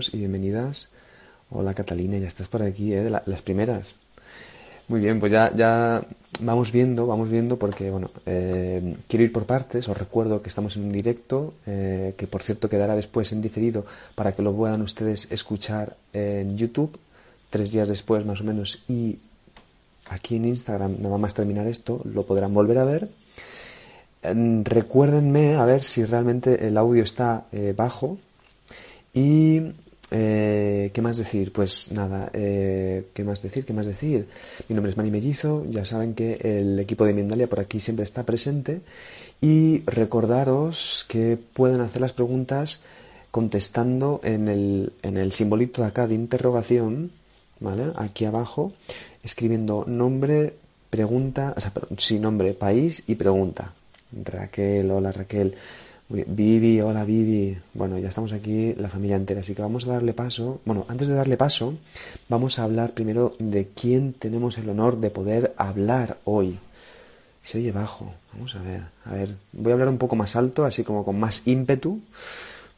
Bienvenidos y bienvenidas. Hola Catalina, ya estás por aquí, ¿eh? Las primeras. Muy bien, pues ya, ya vamos viendo, vamos viendo porque, bueno, eh, quiero ir por partes. Os recuerdo que estamos en un directo, eh, que por cierto quedará después en diferido para que lo puedan ustedes escuchar en YouTube, tres días después más o menos, y aquí en Instagram, nada más terminar esto, lo podrán volver a ver. Recuérdenme a ver si realmente el audio está eh, bajo. Y eh, ¿qué más decir? Pues nada, eh, ¿qué más decir? ¿Qué más decir? Mi nombre es Mani Mellizo, ya saben que el equipo de Mindalia por aquí siempre está presente y recordaros que pueden hacer las preguntas contestando en el, en el simbolito de acá de interrogación, ¿vale? Aquí abajo, escribiendo nombre, pregunta, o sea, perdón, sí, nombre, país y pregunta. Raquel, hola Raquel. Vivi, hola Vivi. Bueno, ya estamos aquí la familia entera, así que vamos a darle paso. Bueno, antes de darle paso, vamos a hablar primero de quién tenemos el honor de poder hablar hoy. Se oye bajo. Vamos a ver. A ver, voy a hablar un poco más alto, así como con más ímpetu,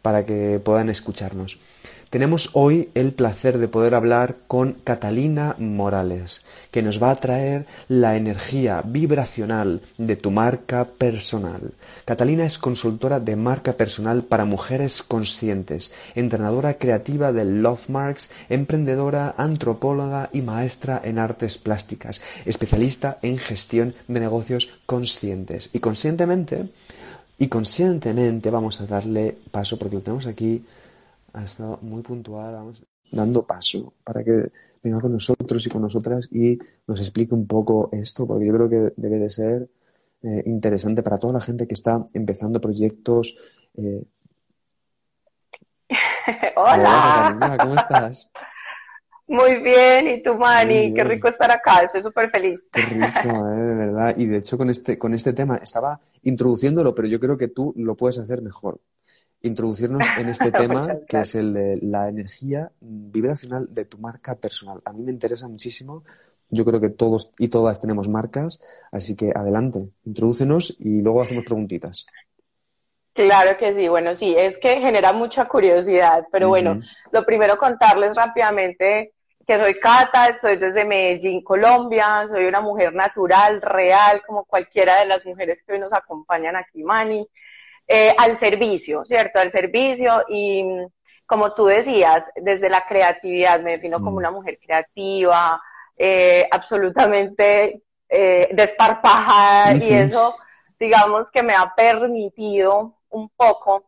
para que puedan escucharnos. Tenemos hoy el placer de poder hablar con Catalina Morales, que nos va a traer la energía vibracional de tu marca personal. Catalina es consultora de marca personal para mujeres conscientes, entrenadora creativa de Love Marks, emprendedora, antropóloga y maestra en artes plásticas, especialista en gestión de negocios conscientes. Y conscientemente, y conscientemente vamos a darle paso, porque lo tenemos aquí, ha estado muy puntual, vamos dando paso para que venga con nosotros y con nosotras y nos explique un poco esto, porque yo creo que debe de ser eh, interesante para toda la gente que está empezando proyectos. eh, Hola, Catalina, ¿cómo estás? muy bien, ¿y tú, Mani? Qué rico estar acá, estoy súper feliz. Qué rico, eh, de verdad. Y de hecho con este, con este tema estaba introduciéndolo, pero yo creo que tú lo puedes hacer mejor. Introducirnos en este tema Muchas que es el de la energía vibracional de tu marca personal. A mí me interesa muchísimo. Yo creo que todos y todas tenemos marcas, así que adelante, introdúcenos y luego hacemos preguntitas. Claro que sí, bueno, sí, es que genera mucha curiosidad, pero bueno, lo primero contarles rápidamente que soy Cata, estoy desde Medellín, Colombia, soy una mujer natural, real, como cualquiera de las mujeres que hoy nos acompañan aquí, Mani, eh, al servicio, ¿cierto? Al servicio y como tú decías, desde la creatividad, me defino como Mm. una mujer creativa, eh, absolutamente eh, desparpajada y eso, digamos que me ha permitido un poco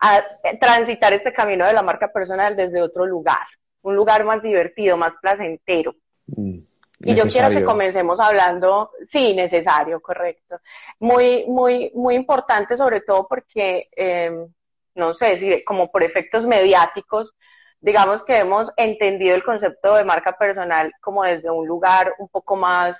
a- eh, transitar este camino de la marca personal desde otro lugar, un lugar más divertido, más placentero. Mm, Y yo quiero que comencemos hablando, sí, necesario, correcto. Muy, muy, muy importante, sobre todo porque, eh, no sé, si como por efectos mediáticos, digamos que hemos entendido el concepto de marca personal como desde un lugar un poco más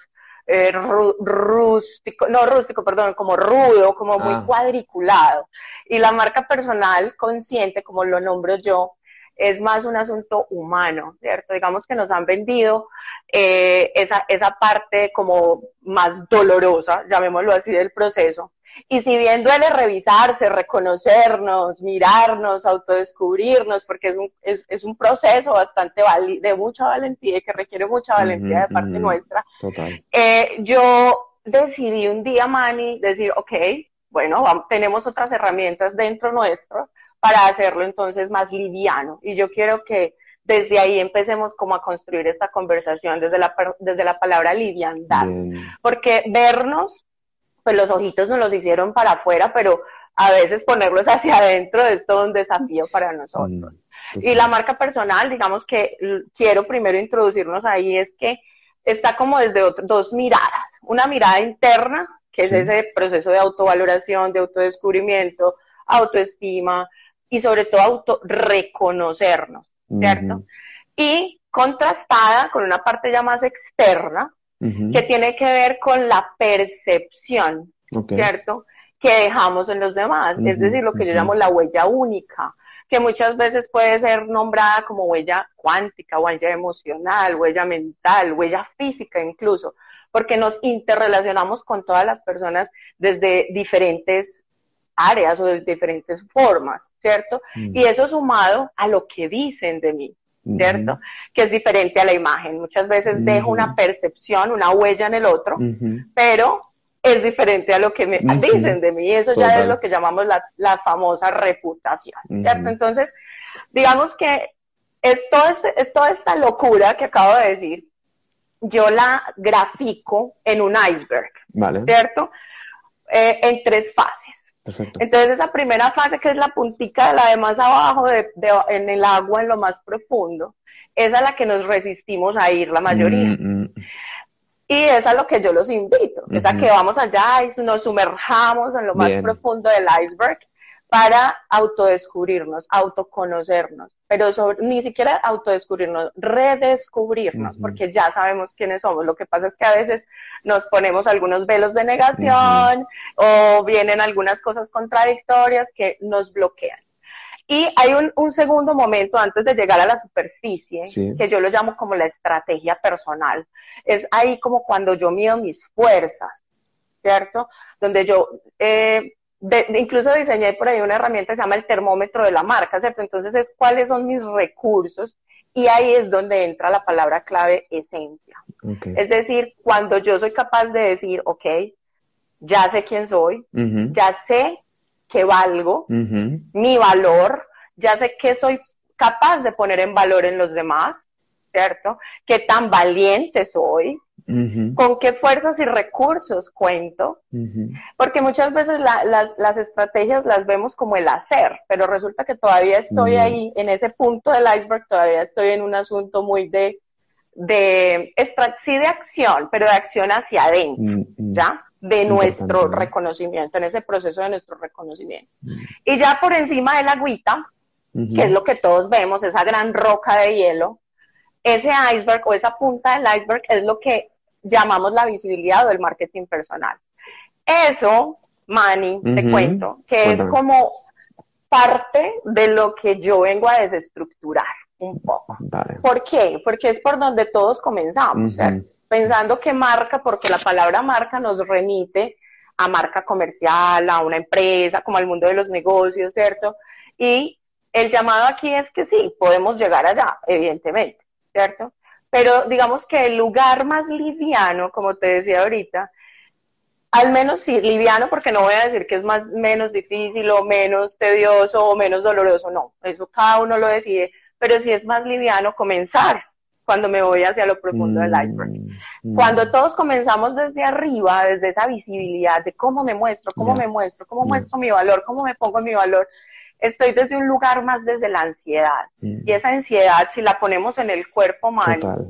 eh, ru- rústico, no rústico, perdón, como rudo, como muy Ah. cuadriculado. Y la marca personal consciente, como lo nombro yo, es más un asunto humano, ¿cierto? Digamos que nos han vendido eh, esa, esa parte como más dolorosa, llamémoslo así, del proceso. Y si bien duele revisarse, reconocernos, mirarnos, autodescubrirnos, porque es un, es, es un proceso bastante vali- de mucha valentía y que requiere mucha valentía de parte nuestra, Total. eh, yo decidí un día, Manny, decir, ok, bueno, vamos- tenemos otras herramientas dentro nuestro para hacerlo entonces más liviano. Y yo quiero que desde ahí empecemos como a construir esta conversación desde la, desde la palabra liviandad. Bien. Porque vernos, pues los ojitos nos los hicieron para afuera, pero a veces ponerlos hacia adentro es todo un desafío para nosotros. Mm. Y la marca personal, digamos que quiero primero introducirnos ahí, es que está como desde dos miradas. Una mirada interna, que es ese proceso de autovaloración, de autodescubrimiento, autoestima y sobre todo autorreconocernos, ¿cierto? Y contrastada con una parte ya más externa, que tiene que ver con la percepción, ¿cierto? Que dejamos en los demás, es decir, lo que yo llamo la huella única, que muchas veces puede ser nombrada como huella cuántica, huella emocional, huella mental, huella física incluso, porque nos interrelacionamos con todas las personas desde diferentes áreas o de diferentes formas, ¿cierto? Y eso sumado a lo que dicen de mí, ¿cierto? Que es diferente a la imagen. Muchas veces dejo una percepción, una huella en el otro, pero es diferente a lo que me dicen de mí. Eso ya es lo que llamamos la, la famosa reputación, ¿cierto? Entonces, digamos que es, este, es toda esta locura que acabo de decir, yo la grafico en un iceberg, ¿cierto? Eh, en tres fases. Entonces esa primera fase, que es la puntica de la de más abajo, de, en el agua, en lo más profundo, es a la que nos resistimos a ir la mayoría. Mm, mm. Y es a lo que yo los invito, es a que vamos allá y nos sumerjamos en lo más profundo del iceberg para autodescubrirnos, autoconocernos, pero ni siquiera autodescubrirnos, redescubrirnos, porque ya sabemos quiénes somos. Lo que pasa es que a veces nos ponemos algunos velos de negación o vienen algunas cosas contradictorias que nos bloquean. Y hay un, segundo momento antes de llegar a la superficie, que yo lo llamo como la estrategia personal. Es ahí como cuando yo mido mis fuerzas, ¿cierto? Donde yo eh, incluso diseñé por ahí una herramienta que se llama el termómetro de la marca, ¿cierto? Entonces es cuáles son mis recursos y ahí es donde entra la palabra clave esencia. Es decir, cuando yo soy capaz de decir, ok, ya sé quién soy, ya sé que valgo, mi valor, ya sé que soy capaz de poner en valor en los demás, ¿cierto? Qué tan valiente soy, con qué fuerzas y recursos cuento, porque muchas veces las, estrategias las vemos como el hacer, pero resulta que todavía estoy ahí, en ese punto del iceberg, todavía estoy en un asunto muy de, de sí de acción, pero de acción hacia adentro, ¿ya? De nuestro reconocimiento, en ese proceso de nuestro reconocimiento. Y ya por encima de la agüita, que es lo que todos vemos, esa gran roca de hielo, ese iceberg o esa punta del iceberg es lo que llamamos la visibilidad o el marketing personal. Eso, Manny, te cuento, que es como parte de lo que yo vengo a desestructurar un poco. ¿Por qué? Porque es por donde todos comenzamos, pensando que marca, porque la palabra marca nos remite a marca comercial, a una empresa, como al mundo de los negocios, ¿cierto? Y el llamado aquí es que sí, podemos llegar allá, evidentemente, ¿cierto? pero digamos que el lugar más liviano, como te decía ahorita, al menos sí, liviano, porque no voy a decir que es más menos difícil o menos tedioso o menos doloroso, no, eso cada uno lo decide, pero sí es más liviano comenzar cuando me voy hacia lo profundo del iceberg. Mm, mm. Cuando todos comenzamos desde arriba, desde esa visibilidad de cómo me muestro, cómo me muestro, cómo muestro mi valor, cómo me pongo mi valor, estoy desde un lugar más desde la ansiedad. Mm. Y esa ansiedad, si la ponemos en el cuerpo humano,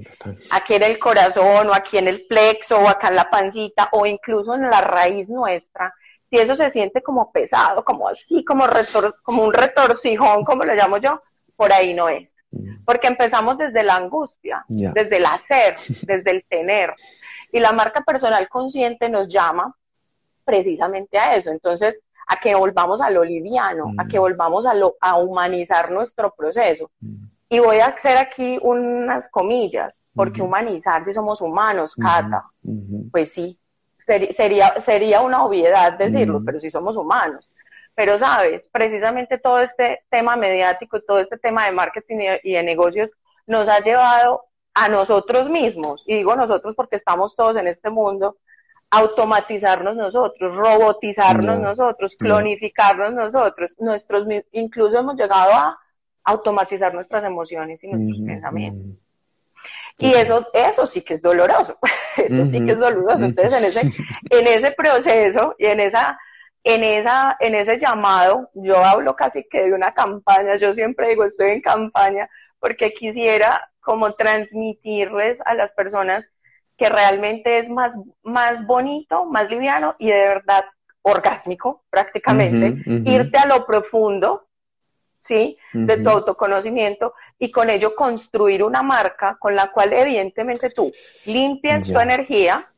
aquí en el corazón, o aquí en el plexo, o acá en la pancita, o incluso en la raíz nuestra, si eso se siente como pesado, como así, como, como un retorcijón, como lo llamo yo, por ahí no es. Mm. Porque empezamos desde la angustia, desde el hacer, desde el tener. Y la marca personal consciente nos llama precisamente a eso. Entonces, a que volvamos a lo liviano, a que mm. volvamos a, lo, a humanizar nuestro proceso. Mm. Y voy a hacer aquí unas comillas, porque humanizar si somos humanos, Cata, pues sí, sería, sería una obviedad decirlo, pero si somos humanos. Pero sabes, precisamente todo este tema mediático, todo este tema de marketing y de negocios nos ha llevado a nosotros mismos, y digo nosotros porque estamos todos en este mundo, automatizarnos nosotros, robotizarnos nosotros, clonificarnos nosotros, nuestros incluso hemos llegado a automatizar nuestras emociones y nuestros pensamientos. Y eso, eso sí que es doloroso, eso sí que es doloroso. Entonces, en ese, en ese proceso y en esa en, esa, en ese llamado, yo hablo casi que de una campaña, yo siempre digo estoy en campaña porque quisiera como transmitirles a las personas que realmente es más, más bonito, más liviano y de verdad orgásmico prácticamente, irte a lo profundo, ¿sí? De tu autoconocimiento y con ello construir una marca con la cual evidentemente tú limpias tu energía,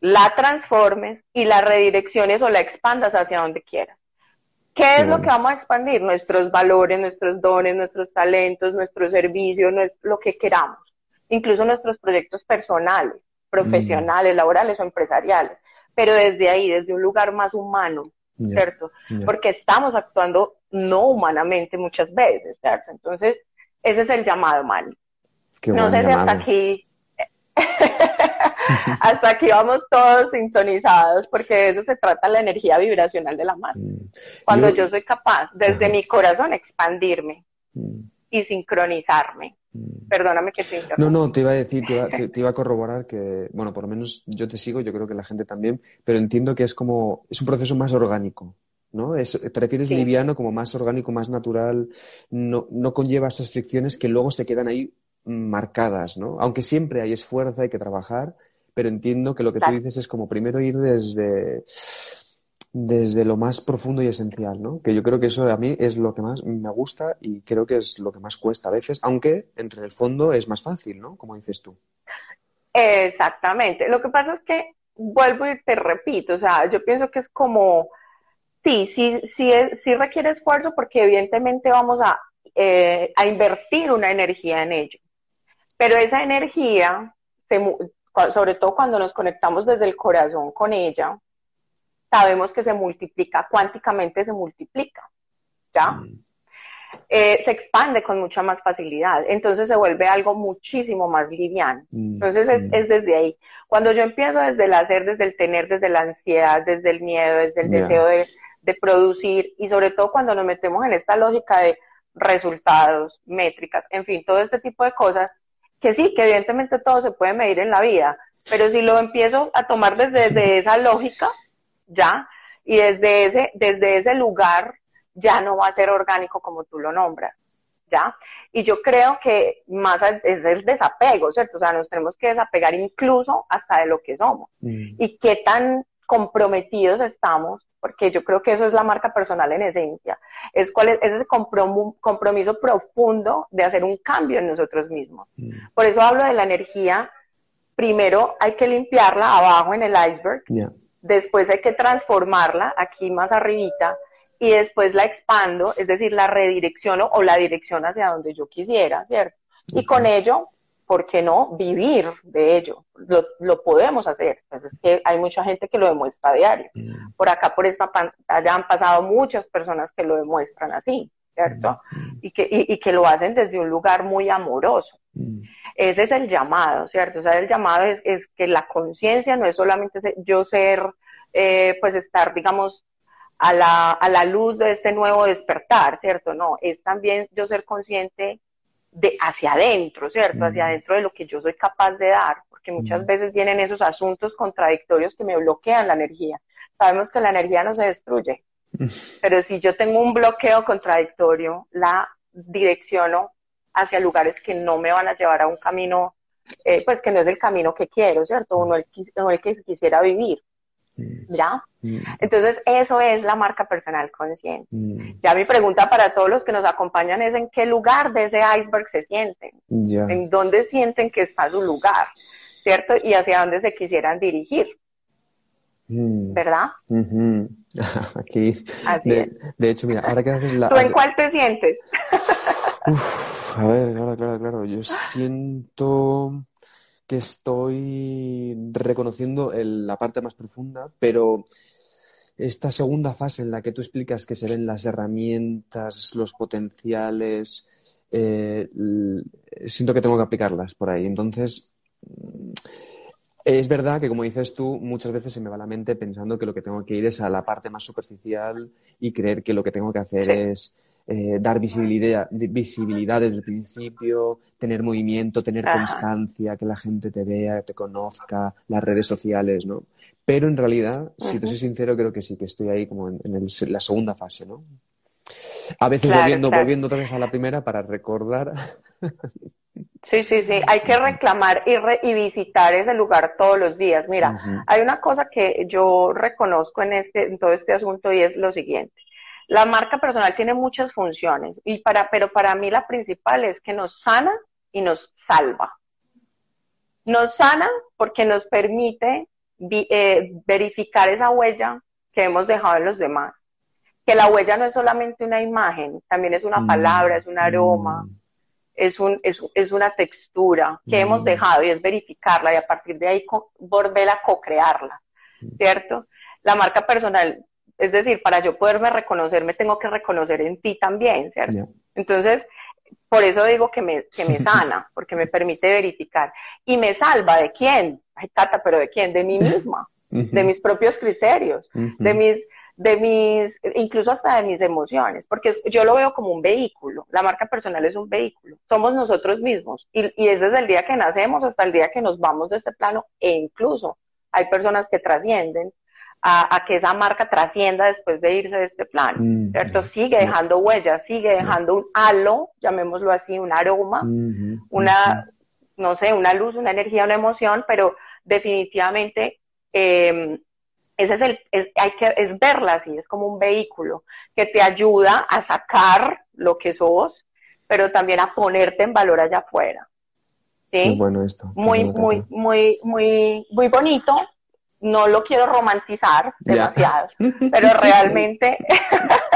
la transformes y la redirecciones o la expandas hacia donde quieras. ¿Qué es lo que vamos a expandir? Nuestros valores, nuestros dones, nuestros talentos, nuestros servicios, lo que queramos. Incluso nuestros proyectos personales, profesionales, mm. laborales o empresariales. Pero desde ahí, desde un lugar más humano, ¿cierto? Porque estamos actuando no humanamente muchas veces, ¿cierto? Entonces, ese es el llamado, mal. no sé si hasta aquí Hasta aquí vamos todos sintonizados porque de eso se trata la energía vibracional de la mano. Mm. Cuando yo, soy capaz desde mi corazón expandirme mm. Y sincronizarme. Mm. Perdóname que te interrumpa. No, no, te iba a decir, te iba, a corroborar que, bueno, por lo menos yo te sigo, yo creo que la gente también, pero entiendo que es como, es un proceso más orgánico. ¿no? Es, te refieres liviano, como más orgánico, más natural, no, no conlleva esas fricciones que luego se quedan ahí marcadas, ¿no? Aunque siempre hay esfuerzo, hay que trabajar, pero entiendo que lo que tú dices es como primero ir desde, desde lo más profundo y esencial, ¿no? Que yo creo que eso a mí es lo que más me gusta y creo que es lo que más cuesta a veces, aunque entre el fondo es más fácil, ¿no? Como dices tú. Exactamente. Lo que pasa es que vuelvo y te repito, o sea, yo pienso que es como, sí, sí, sí, sí requiere esfuerzo porque evidentemente vamos a, eh, a invertir una energía en ello. Pero esa energía, sobre todo cuando nos conectamos desde el corazón con ella, sabemos que se multiplica, cuánticamente se multiplica, ¿ya? Mm. Eh, se expande con mucha más facilidad, entonces se vuelve algo muchísimo más liviano. Mm, entonces es, mm. es, desde ahí. Cuando yo empiezo desde el hacer, desde el tener, desde la ansiedad, desde el miedo, desde el deseo de, de producir y sobre todo cuando nos metemos en esta lógica de resultados, métricas, en fin, todo este tipo de cosas, que sí, que evidentemente todo se puede medir en la vida, pero si lo empiezo a tomar desde, esa lógica, ya, y desde ese, desde ese lugar, ya no va a ser orgánico como tú lo nombras, ¿ya? Y yo creo que más es el desapego, ¿cierto? O sea, nos tenemos que desapegar incluso hasta de lo que somos. Mm. Y qué tan comprometidos estamos porque yo creo que eso es la marca personal en esencia, es, cuál es, ese compromiso profundo de hacer un cambio en nosotros mismos. Mm. Por eso hablo de la energía, primero hay que limpiarla abajo en el iceberg, después hay que transformarla aquí más arribita, y después la expando, es decir, la redirecciono o la dirección hacia donde yo quisiera, ¿cierto? Y con ello ¿por qué no vivir de ello? Lo, podemos hacer. Pues que hay mucha gente que lo demuestra a diario. Mm. Por acá, por esta pantalla, han pasado muchas personas que lo demuestran así, ¿cierto? Mm. Y, que, y, que lo hacen desde un lugar muy amoroso. Mm. Ese es el llamado, ¿cierto? O sea, el llamado es, es que la conciencia no es solamente yo ser, eh, pues estar, digamos, a la, a la luz de este nuevo despertar, ¿cierto? No, es también yo ser consciente de hacia adentro, ¿cierto? Hacia adentro de lo que yo soy capaz de dar, porque muchas veces vienen esos asuntos contradictorios que me bloquean la energía. Sabemos que la energía no se destruye, pero si yo tengo un bloqueo contradictorio, la direcciono hacia lugares que no me van a llevar a un camino, eh, pues que no es el camino que quiero, ¿cierto? O no el, no el que quisiera vivir. Mm. ¿Ya? Mm. Entonces, eso es la marca personal consciente. Mm. Ya mi pregunta para todos los que nos acompañan es en qué lugar de ese iceberg se sienten, en dónde sienten que está su lugar, ¿cierto? Y hacia dónde se quisieran dirigir. ¿Verdad? Aquí. De, de, hecho, mira, ahora que haces la. ¿Tú en cuál te sientes? Uf, a ver, claro, claro, claro. Yo siento que estoy reconociendo la parte más profunda, pero esta segunda fase en la que tú explicas que se ven las herramientas, los potenciales, eh, siento que tengo que aplicarlas por ahí. Entonces, es verdad que, como dices tú, muchas veces se me va la mente pensando que lo que tengo que ir es a la parte más superficial y creer que lo que tengo que hacer es eh, dar visibilidad, visibilidad desde el principio, tener movimiento, tener constancia, que la gente te vea, te conozca, las redes sociales, ¿no? Pero en realidad, si te soy sincero, creo que sí, que estoy ahí como en, la segunda fase, ¿no? A veces volviendo, volviendo otra vez a la primera para recordar. Sí, sí, sí. Hay que reclamar y, y visitar ese lugar todos los días. Mira, hay una cosa que yo reconozco en, este, en todo este asunto y es lo siguiente. La marca personal tiene muchas funciones, y para, pero para mí la principal es que nos sana y nos salva. Nos sana porque nos permite eh, verificar esa huella que hemos dejado en los demás. Que la huella no es solamente una imagen, también es una mm, palabra, es un aroma, mm. es, un, es, es, una textura que hemos mm. dejado y es verificarla y a partir de ahí volver a co-crearla, ¿cierto? La marca personal, es decir, para yo poderme reconocer, me tengo que reconocer en ti también, ¿cierto? Entonces, por eso digo que me, que me sana, porque me permite verificar. ¿Y me salva de quién? Ay, Tata, pero ¿de quién? De mí misma, de mis propios criterios, de mis, de mis, incluso hasta de mis emociones, porque yo lo veo como un vehículo. La marca personal es un vehículo. Somos nosotros mismos. Y, y es desde el día que nacemos hasta el día que nos vamos de este plano, e incluso hay personas que trascienden a, que esa marca trascienda después de irse de este plano, mm, ¿cierto? Sigue dejando huellas, sigue dejando un halo, llamémoslo así, un aroma, una, no sé, una luz, una energía, una emoción, pero definitivamente em, ese es el, es, hay que, es verla así, es como un vehículo que te ayuda a sacar lo que sos, pero también a ponerte en valor allá afuera. ¿sí? Muy bueno esto. Muy, muy, muy, muy, muy bonito, no lo quiero romantizar demasiado, pero realmente,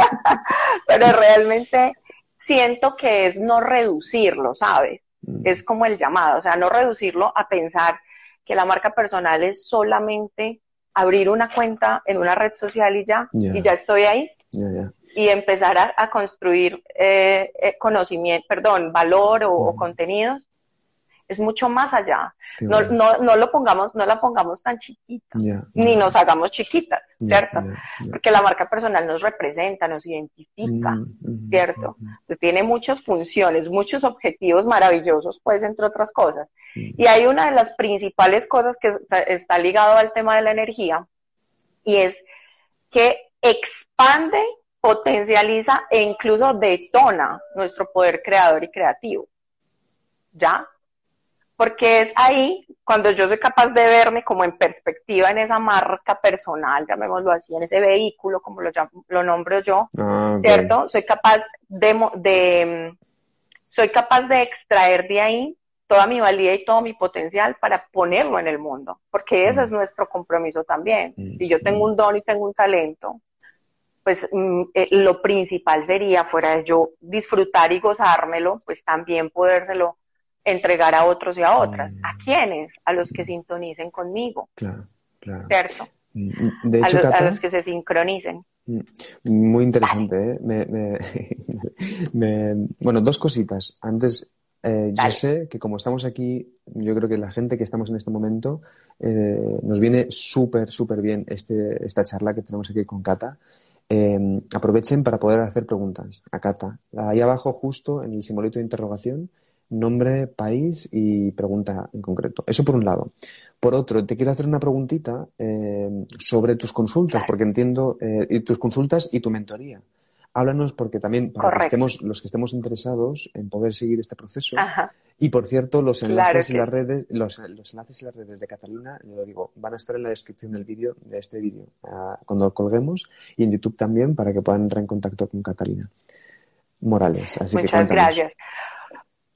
pero realmente siento que es no reducirlo, ¿sabes? Mm. Es como el llamado, o sea, no reducirlo a pensar que la marca personal es solamente abrir una cuenta en una red social y ya, y ya estoy ahí. Y empezar a, construir eh, eh, conocimiento, perdón, valor o contenidos es mucho más allá. No, no, no, lo pongamos, no la pongamos tan chiquita, ni nos hagamos chiquitas, ¿cierto? Porque la marca personal nos representa, nos identifica, mm, mm, ¿cierto? Mm, tiene muchas funciones, muchos objetivos maravillosos, pues, entre otras cosas. Y hay una de las principales cosas que está ligado al tema de la energía, y es que expande, potencializa e incluso detona nuestro poder creador y creativo. ¿Ya? Porque es ahí cuando yo soy capaz de verme como en perspectiva en esa marca personal, llamémoslo así, en ese vehículo, como lo, lo nombro yo, ah, ¿cierto? Soy capaz de, de, soy capaz de extraer de ahí toda mi valía y todo mi potencial para ponerlo en el mundo, porque ese es mm. nuestro compromiso también. Mm, si yo tengo mm. un don y tengo un talento, pues eh, lo principal sería, fuera de yo disfrutar y gozármelo, pues también podérselo entregar a otros y a otras. ¿A mm. quiénes? A los que sintonicen conmigo. Claro, claro. ¿Cierto? Mm, de hecho, a, los, que se sincronicen. Mm, muy interesante, ¿eh? bueno, dos cositas. Antes, eh, yo sé que como estamos aquí, yo creo que la gente que estamos en este momento, eh, nos viene súper, súper bien este, esta charla que tenemos aquí con Cata. Eh, aprovechen para poder hacer preguntas a Cata. Ahí abajo, justo en el simbolito de interrogación, nombre, país y pregunta en concreto. Eso por un lado. Por otro, te quiero hacer una preguntita eh, sobre tus consultas, porque entiendo, eh, tus consultas y tu mentoría. Háblanos porque también para que estemos, los que estemos interesados en poder seguir este proceso. Y por cierto, los enlaces y las redes, los, enlaces y las redes de Catalina, lo digo, van a estar en la descripción del vídeo, de este vídeo, ah, cuando lo colguemos, y en YouTube también para que puedan entrar en contacto con Catalina Morales. Así Muchas gracias.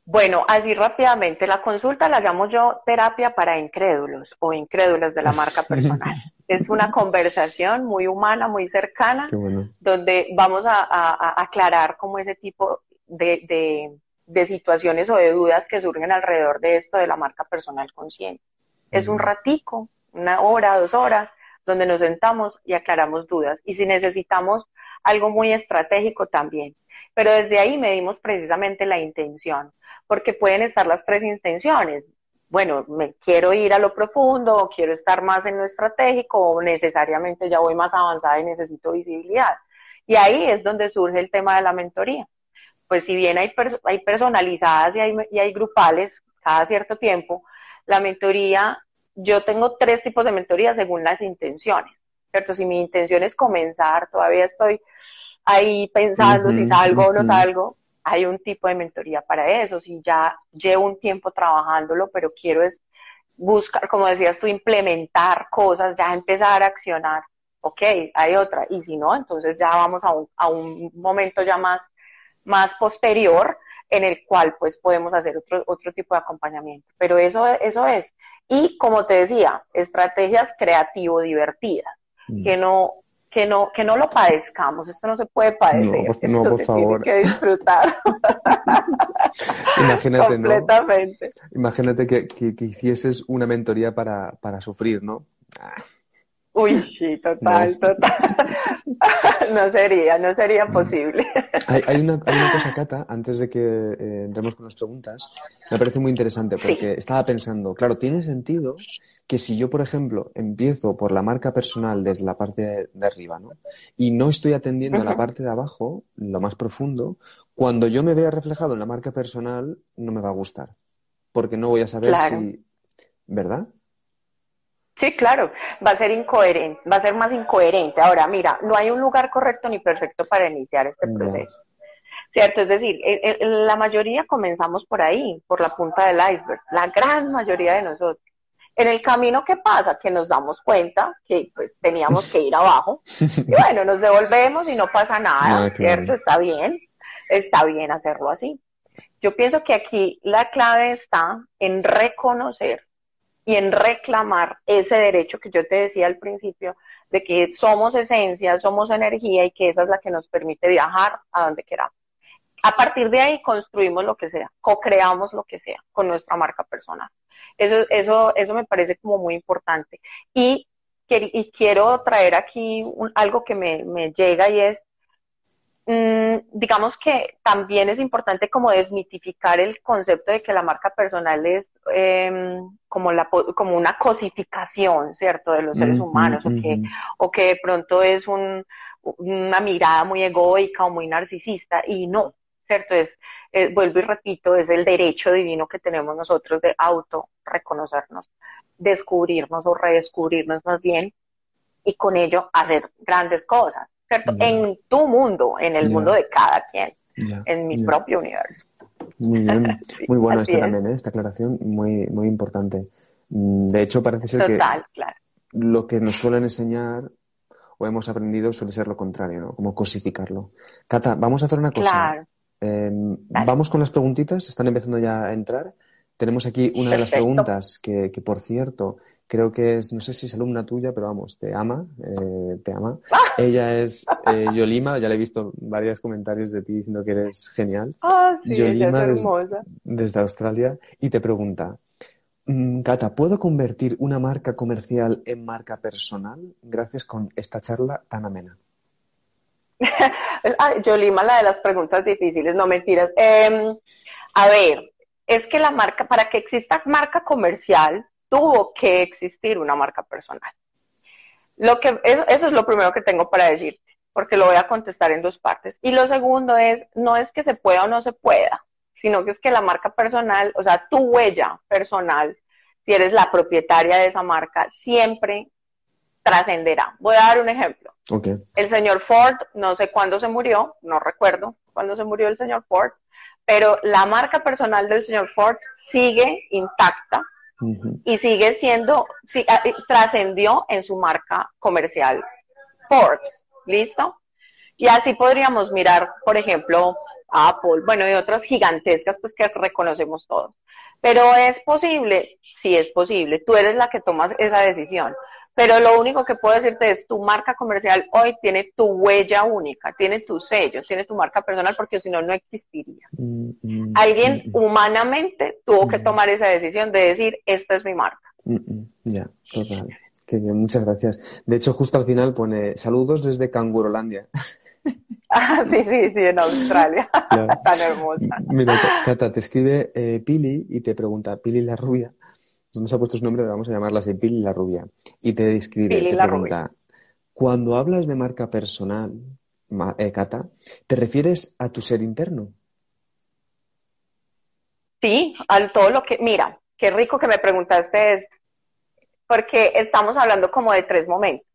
Bueno, así rápidamente, la consulta la llamo yo terapia para incrédulos o incrédulos de la marca personal. es una conversación muy humana, muy cercana, donde vamos a, aclarar como ese tipo de, situaciones o de dudas que surgen alrededor de esto de la marca personal consciente. Es un ratico, una hora, dos horas, donde nos sentamos y aclaramos dudas. Y si necesitamos algo muy estratégico también. Pero desde ahí medimos precisamente la intención porque pueden estar las tres intenciones. Bueno, me quiero ir a lo profundo, o quiero estar más en lo estratégico, o necesariamente ya voy más avanzada y necesito visibilidad. Y ahí es donde surge el tema de la mentoría. Pues si bien hay, hay personalizadas y hay, y hay grupales cada cierto tiempo, la mentoría, yo tengo tres tipos de mentoría según las intenciones, ¿cierto? Si mi intención es comenzar, todavía estoy ahí pensando si salgo o no salgo, hay un tipo de mentoría para eso. Si ya llevo un tiempo trabajándolo, pero quiero es buscar, como decías tú, implementar cosas, ya empezar a accionar, ok, hay otra. Y si no, entonces ya vamos a un, a un momento ya más, más posterior en el cual pues podemos hacer otro, otro tipo de acompañamiento. Pero eso, eso es. Y como te decía, estrategias creativo divertidas, mm. que no, que no, que no lo padezcamos, esto no se puede padecer, no, por, esto se tiene que disfrutar. Imagínate, Completamente. Imagínate que, que, que, hicieses una mentoría para, para sufrir, ¿no? Uy, sí, total, total. no sería, no sería mm. posible. Hay, hay, una, hay, una, cosa, Cata, antes de que eh, entremos con las preguntas, me parece muy interesante porque estaba pensando, claro, tiene sentido que si yo, por ejemplo, empiezo por la marca personal desde la parte de, arriba, ¿no? Y no estoy atendiendo a la parte de abajo, lo más profundo, cuando yo me vea reflejado en la marca personal, no me va a gustar. Porque no voy a saber si. ¿Verdad? Sí, claro, va a ser incoherente, va a ser más incoherente. Ahora, mira, no hay un lugar correcto ni perfecto para iniciar este proceso. ¿Cierto? Es decir, la mayoría comenzamos por ahí, por la punta del iceberg, la gran mayoría de nosotros. En el camino, ¿qué pasa? Que nos damos cuenta que pues teníamos que ir abajo y bueno, nos devolvemos y no pasa nada, ah, ¿cierto? Está bien, está bien hacerlo así. Yo pienso que aquí la clave está en reconocer y en reclamar ese derecho que yo te decía al principio, de que somos esencia, somos energía y que esa es la que nos permite viajar a donde queramos. A partir de ahí construimos lo que sea, co-creamos lo que sea con nuestra marca personal. Eso, eso, eso me parece como muy importante. Y, y quiero traer aquí algo que me, me llega y es Mm, digamos que también es importante como desmitificar el concepto de que la marca personal es em, como, la, como una cosificación, ¿cierto?, de los seres humanos, o, que, o que de pronto es un, una mirada muy egoica o muy narcisista, y no, ¿cierto? Es, eh, vuelvo y repito, es el derecho divino que tenemos nosotros de auto reconocernos, descubrirnos o redescubrirnos más bien, y con ello hacer grandes cosas. En tu mundo, en el mundo de cada quien, en mi propio universo. Muy bien, muy buena esta también, ¿eh? esta aclaración, muy, muy importante. Mm, de hecho, parece ser que lo que nos suelen enseñar o hemos aprendido suele ser lo contrario, ¿no? Como cosificarlo. Cata, vamos a hacer una cosa. Em, vamos con las preguntitas, están empezando ya a entrar. Tenemos aquí una de las preguntas que, que, por cierto, creo que es, no sé si es alumna tuya, pero vamos, te ama, eh, te ama. ¡Ah! Ella es eh, Yolima, ya le he visto varios comentarios de ti diciendo que eres genial. Ah, sí, Yolima es desde Australia y te pregunta, mm, Cata, ¿puedo convertir una marca comercial en marca personal gracias con esta charla tan amena? Yolima, la de las preguntas difíciles, no mentiras. Em, a ver, es que la marca, para que exista marca comercial, tuvo que existir una marca personal. Lo que, eso, es lo primero que tengo para decirte, porque lo voy a contestar en dos partes. Y lo segundo es, no es que se pueda o no se pueda, sino que es que la marca personal, o sea, tu huella personal, si eres la propietaria de esa marca, siempre trascenderá. Voy a dar un ejemplo. El señor Ford, no sé cuándo se murió, no recuerdo cuándo se murió el señor Ford, pero la marca personal del señor Ford sigue intacta y sigue siendo, ah, trascendió en su marca comercial Ford. ¿Listo? Y así podríamos mirar, por ejemplo, Apple, bueno, y otras gigantescas pues que reconocemos todos. Pero es posible, sí es posible, tú eres la que tomas esa decisión. Pero lo único que puedo decirte es tu marca comercial hoy tiene tu huella única, tiene tu sello, tiene tu marca personal, porque si no, no existiría. Mm, mm, Alguien mm, humanamente tuvo que tomar esa decisión de decir, esta es mi marca. Ya, total. Qué bien, muchas gracias. De hecho, justo al final pone saludos desde Cangurolandia. Ah, sí, sí, sí, en Australia. Tan hermosa. Mira, Cata, te escribe eh, Pili y te pregunta, Pili la rubia, no se ha puesto su nombre, vamos a llamarla así, Pili la Rubia. Y te describe, te pregunta, cuando hablas de marca personal, eh, Cata, ¿te refieres a tu ser interno? Sí, a todo lo que, mira, qué rico que me preguntaste esto, porque estamos hablando como de tres momentos.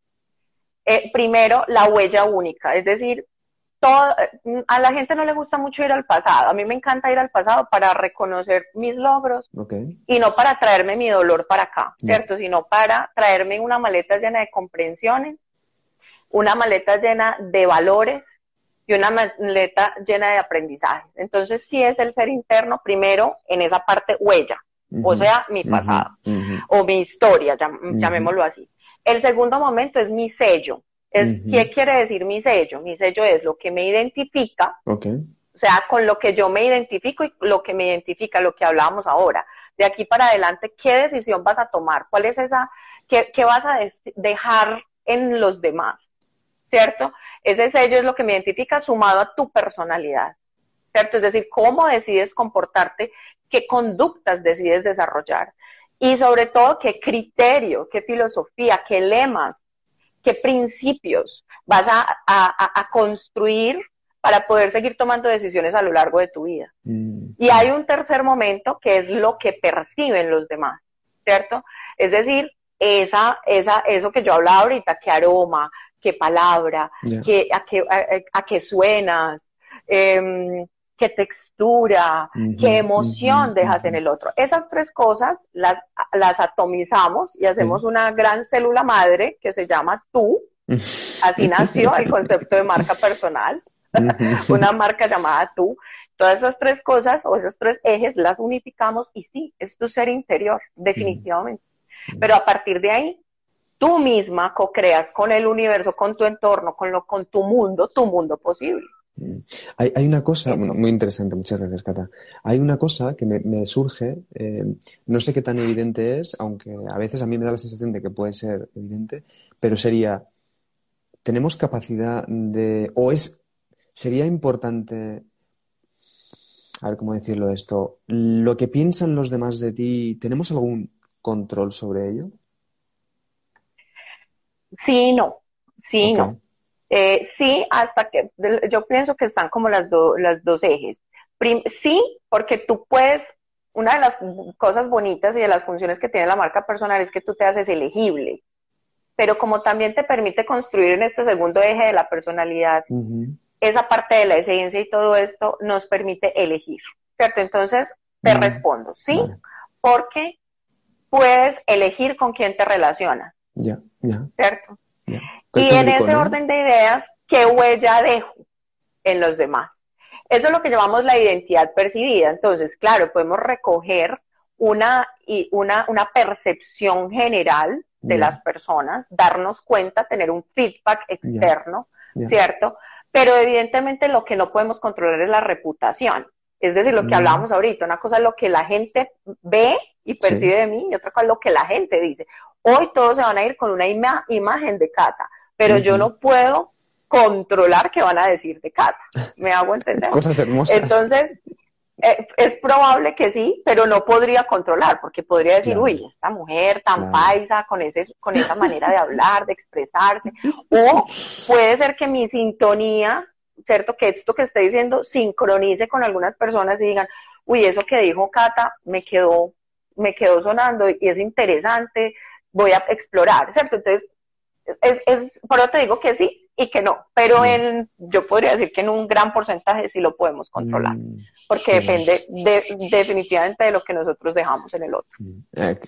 Eh, primero, la huella única, es decir, todo, a la gente no le gusta mucho ir al pasado. A mí me encanta ir al pasado para reconocer mis logros y no para traerme mi dolor para acá, ¿cierto? Sino para traerme una maleta llena de comprensiones, una maleta llena de valores y una maleta llena de aprendizajes. Entonces, sí es el ser interno primero en esa parte huella, o sea, mi pasado o mi historia, llamémoslo así. El segundo momento es mi sello. Es, ¿Qué quiere decir mi sello? Mi sello es lo que me identifica, o sea, con lo que yo me identifico y lo que me identifica, lo que hablábamos ahora. De aquí para adelante, ¿qué decisión vas a tomar? ¿Cuál es esa, qué, qué vas a dejar en los demás? ¿Cierto? Ese sello es lo que me identifica sumado a tu personalidad. ¿Cierto? Es decir, cómo decides comportarte, qué conductas decides desarrollar y sobre todo qué criterio, qué filosofía, qué lemas qué principios vas a, construir para poder seguir tomando decisiones a lo largo de tu vida. Mm. Y hay un tercer momento que es lo que perciben los demás, ¿cierto? Es decir, esa, esa, eso que yo hablaba ahorita, qué aroma, qué palabra, qué, a, qué, a, qué suenas, eh, qué textura, qué emoción dejas en el otro. Esas tres cosas las, las atomizamos y hacemos una gran célula madre que se llama tú. Así nació el concepto de marca personal, una marca llamada tú. Todas esas tres cosas o esos tres ejes las unificamos y sí, es tu ser interior, definitivamente. Pero a partir de ahí, tú misma co-creas con el universo, con tu entorno, con, lo, con tu mundo, tu mundo posible. Mm. Hay, hay, una cosa, bueno, muy interesante, muchas gracias, Cata. Hay una cosa que me, surge, eh, no sé qué tan evidente es, aunque a veces a mí me da la sensación de que puede ser evidente, pero sería, ¿tenemos capacidad de, o es, sería importante, a ver cómo decirlo esto, lo que piensan los demás de ti, ¿tenemos algún control sobre ello? Sí, no, sí, no. Eh, sí, hasta que yo pienso que están como las, las dos ejes. sí, porque tú puedes, una de las cosas bonitas y de las funciones que tiene la marca personal es que tú te haces elegible, pero como también te permite construir en este segundo eje de la personalidad, esa parte de la esencia y todo esto nos permite elegir, ¿cierto? Entonces, te respondo, sí, porque puedes elegir con quién te relacionas. Ya, ya. ¿Cierto? Y en ese orden de ideas, ¿qué huella dejo en los demás? Eso es lo que llamamos la identidad percibida. Entonces, claro, podemos recoger una, una, una percepción general de las personas, darnos cuenta, tener un feedback externo, ¿cierto? Pero evidentemente lo que no podemos controlar es la reputación. Es decir, lo que hablábamos ahorita, una cosa es lo que la gente ve y percibe de mí y otra cosa es lo que la gente dice. Hoy todos se van a ir con una imagen de Cata, pero yo no puedo controlar qué van a decir de Cata. ¿Me hago entender? Cosas hermosas. Entonces, eh, es probable que sí, pero no podría controlar, porque podría decir, uy, esta mujer tan paisa, con, ese, con esa manera de hablar, de expresarse, o puede ser que mi sintonía, ¿cierto? Que esto que estoy diciendo sincronice con algunas personas y digan, uy, eso que dijo Cata me quedó, me quedó sonando y es interesante, voy a explorar, ¿cierto? Entonces, es, es, por eso te digo que sí y que no, pero en, yo podría decir que en un gran porcentaje sí lo podemos controlar, mm, porque depende definitivamente de lo que nosotros dejamos en el otro. Mm.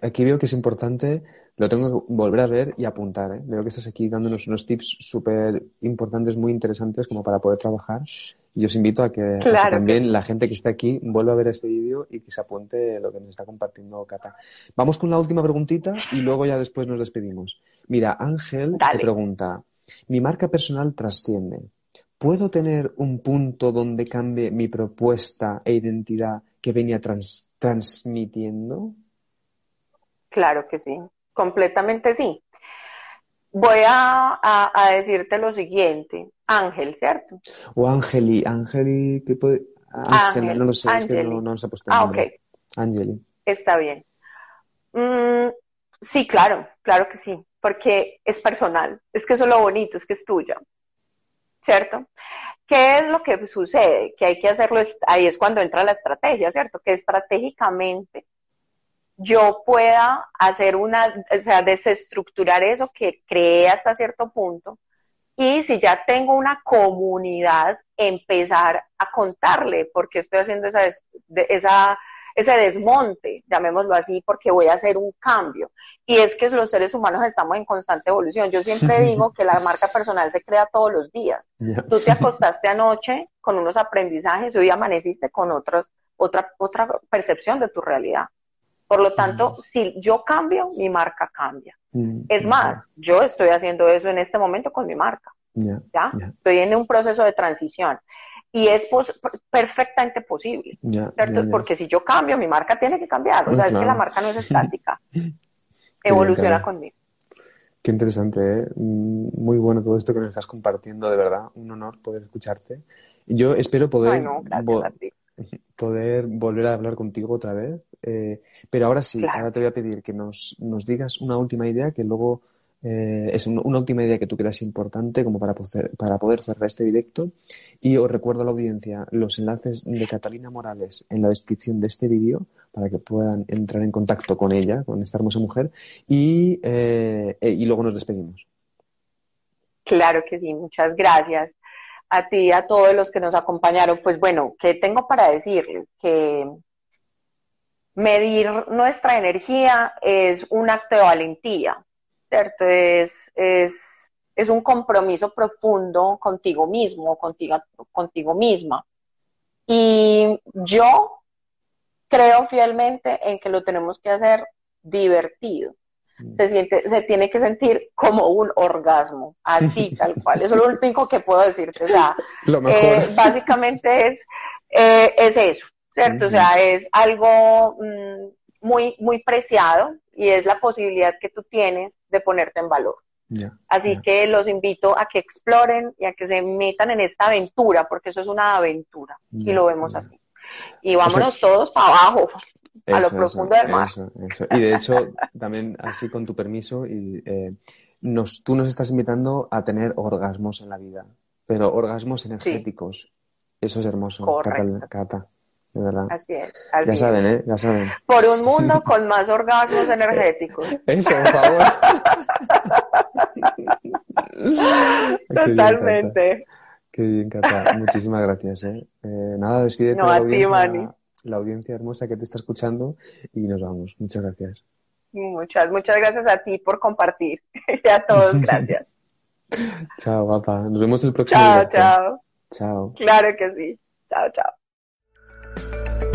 Aquí veo que es importante, lo tengo que volver a ver y apuntar, ¿eh? veo que estás aquí dándonos unos tips súper importantes, muy interesantes como para poder trabajar y os invito a que, también la gente que esté aquí vuelva a ver este vídeo y que se apunte lo que nos está compartiendo Cata. Vamos con la última preguntita y luego ya después nos despedimos. Mira, Ángel te pregunta, mi marca personal trasciende. ¿Puedo tener un punto donde cambie mi propuesta e identidad que venía transmitiendo? Claro que sí, completamente sí. Voy a decirte lo siguiente. Ángel, ¿cierto? O Ángeli, Ángeli, ¿qué puede? Ángel, no lo sé, es que no, se ha puesto Ah, ok. Angeli. Está bien. Mm, sí, claro, claro que sí, porque es personal. Es que eso es lo bonito, es que es tuya. ¿cierto? ¿Qué es lo que sucede? Que hay que hacerlo, ahí es cuando entra la estrategia, ¿cierto? Que estratégicamente yo pueda hacer una, o sea, desestructurar eso que creé hasta cierto punto. Y si ya tengo una comunidad, empezar a contarle por qué estoy haciendo esa, esa ese desmonte, llamémoslo así, porque voy a hacer un cambio. Y es que los seres humanos estamos en constante evolución. Yo siempre digo que la marca personal se crea todos los días. Tú te acostaste anoche con unos aprendizajes y hoy amaneciste con otros, otra, otra percepción de tu realidad. Por lo tanto, si yo cambio, mi marca cambia. Es más, yo estoy haciendo eso en este momento con mi marca. ¿Ya? Estoy en un proceso de transición y es perfectamente posible, ¿cierto? Porque si yo cambio, mi marca tiene que cambiar, o sea, es que la marca no es estática, evoluciona conmigo. Qué interesante, ¿eh? Mm, muy bueno todo esto que nos estás compartiendo, de verdad, un honor poder escucharte. Yo espero poder, poder volver a hablar contigo otra vez, eh, pero ahora sí, ahora te voy a pedir que nos, nos digas una última idea que luego eh, es una última idea que tú creas importante como para poder, para poder cerrar este directo. Y os recuerdo a la audiencia los enlaces de Catalina Morales en la descripción de este vídeo para que puedan entrar en contacto con ella, con esta hermosa mujer. Y, eh, eh, y luego nos despedimos. Claro que sí, muchas gracias a ti y a todos los que nos acompañaron. Pues bueno, ¿qué tengo para decirles? Que medir nuestra energía es un acto de valentía ¿cierto? Es, es, es un compromiso profundo contigo mismo, contigo, contigo misma. Y yo creo fielmente en que lo tenemos que hacer divertido. Mm. Se, siente, se tiene que sentir como un orgasmo, así, tal cual. Eso es lo único que puedo decirte. O sea, eh, básicamente es, eh, es eso, ¿cierto? O sea, es algo mm, muy, muy preciado y es la posibilidad que tú tienes de ponerte en valor. Así que los invito a que exploren y a que se metan en esta aventura, porque eso es una aventura, y lo vemos así. Y vámonos todos para abajo, a lo profundo del mar. Y de hecho, también así con tu permiso, y, eh, nos, tú nos estás invitando a tener orgasmos en la vida, pero orgasmos energéticos. Eso es hermoso, Cata de verdad. Así es. ya saben, ¿eh? Ya saben. Por un mundo con más orgasmos energéticos. Eso, por favor. Totalmente. Qué bien, Cata. Muchísimas gracias, ¿eh? eh nada, despídete no, la, audiencia, la audiencia hermosa que te está escuchando y nos vamos. Muchas gracias. Muchas, muchas gracias a ti por compartir y a todos, gracias. chao, guapa. Nos vemos el próximo. Chao, chao. Chao. Claro que sí. Chao, chao.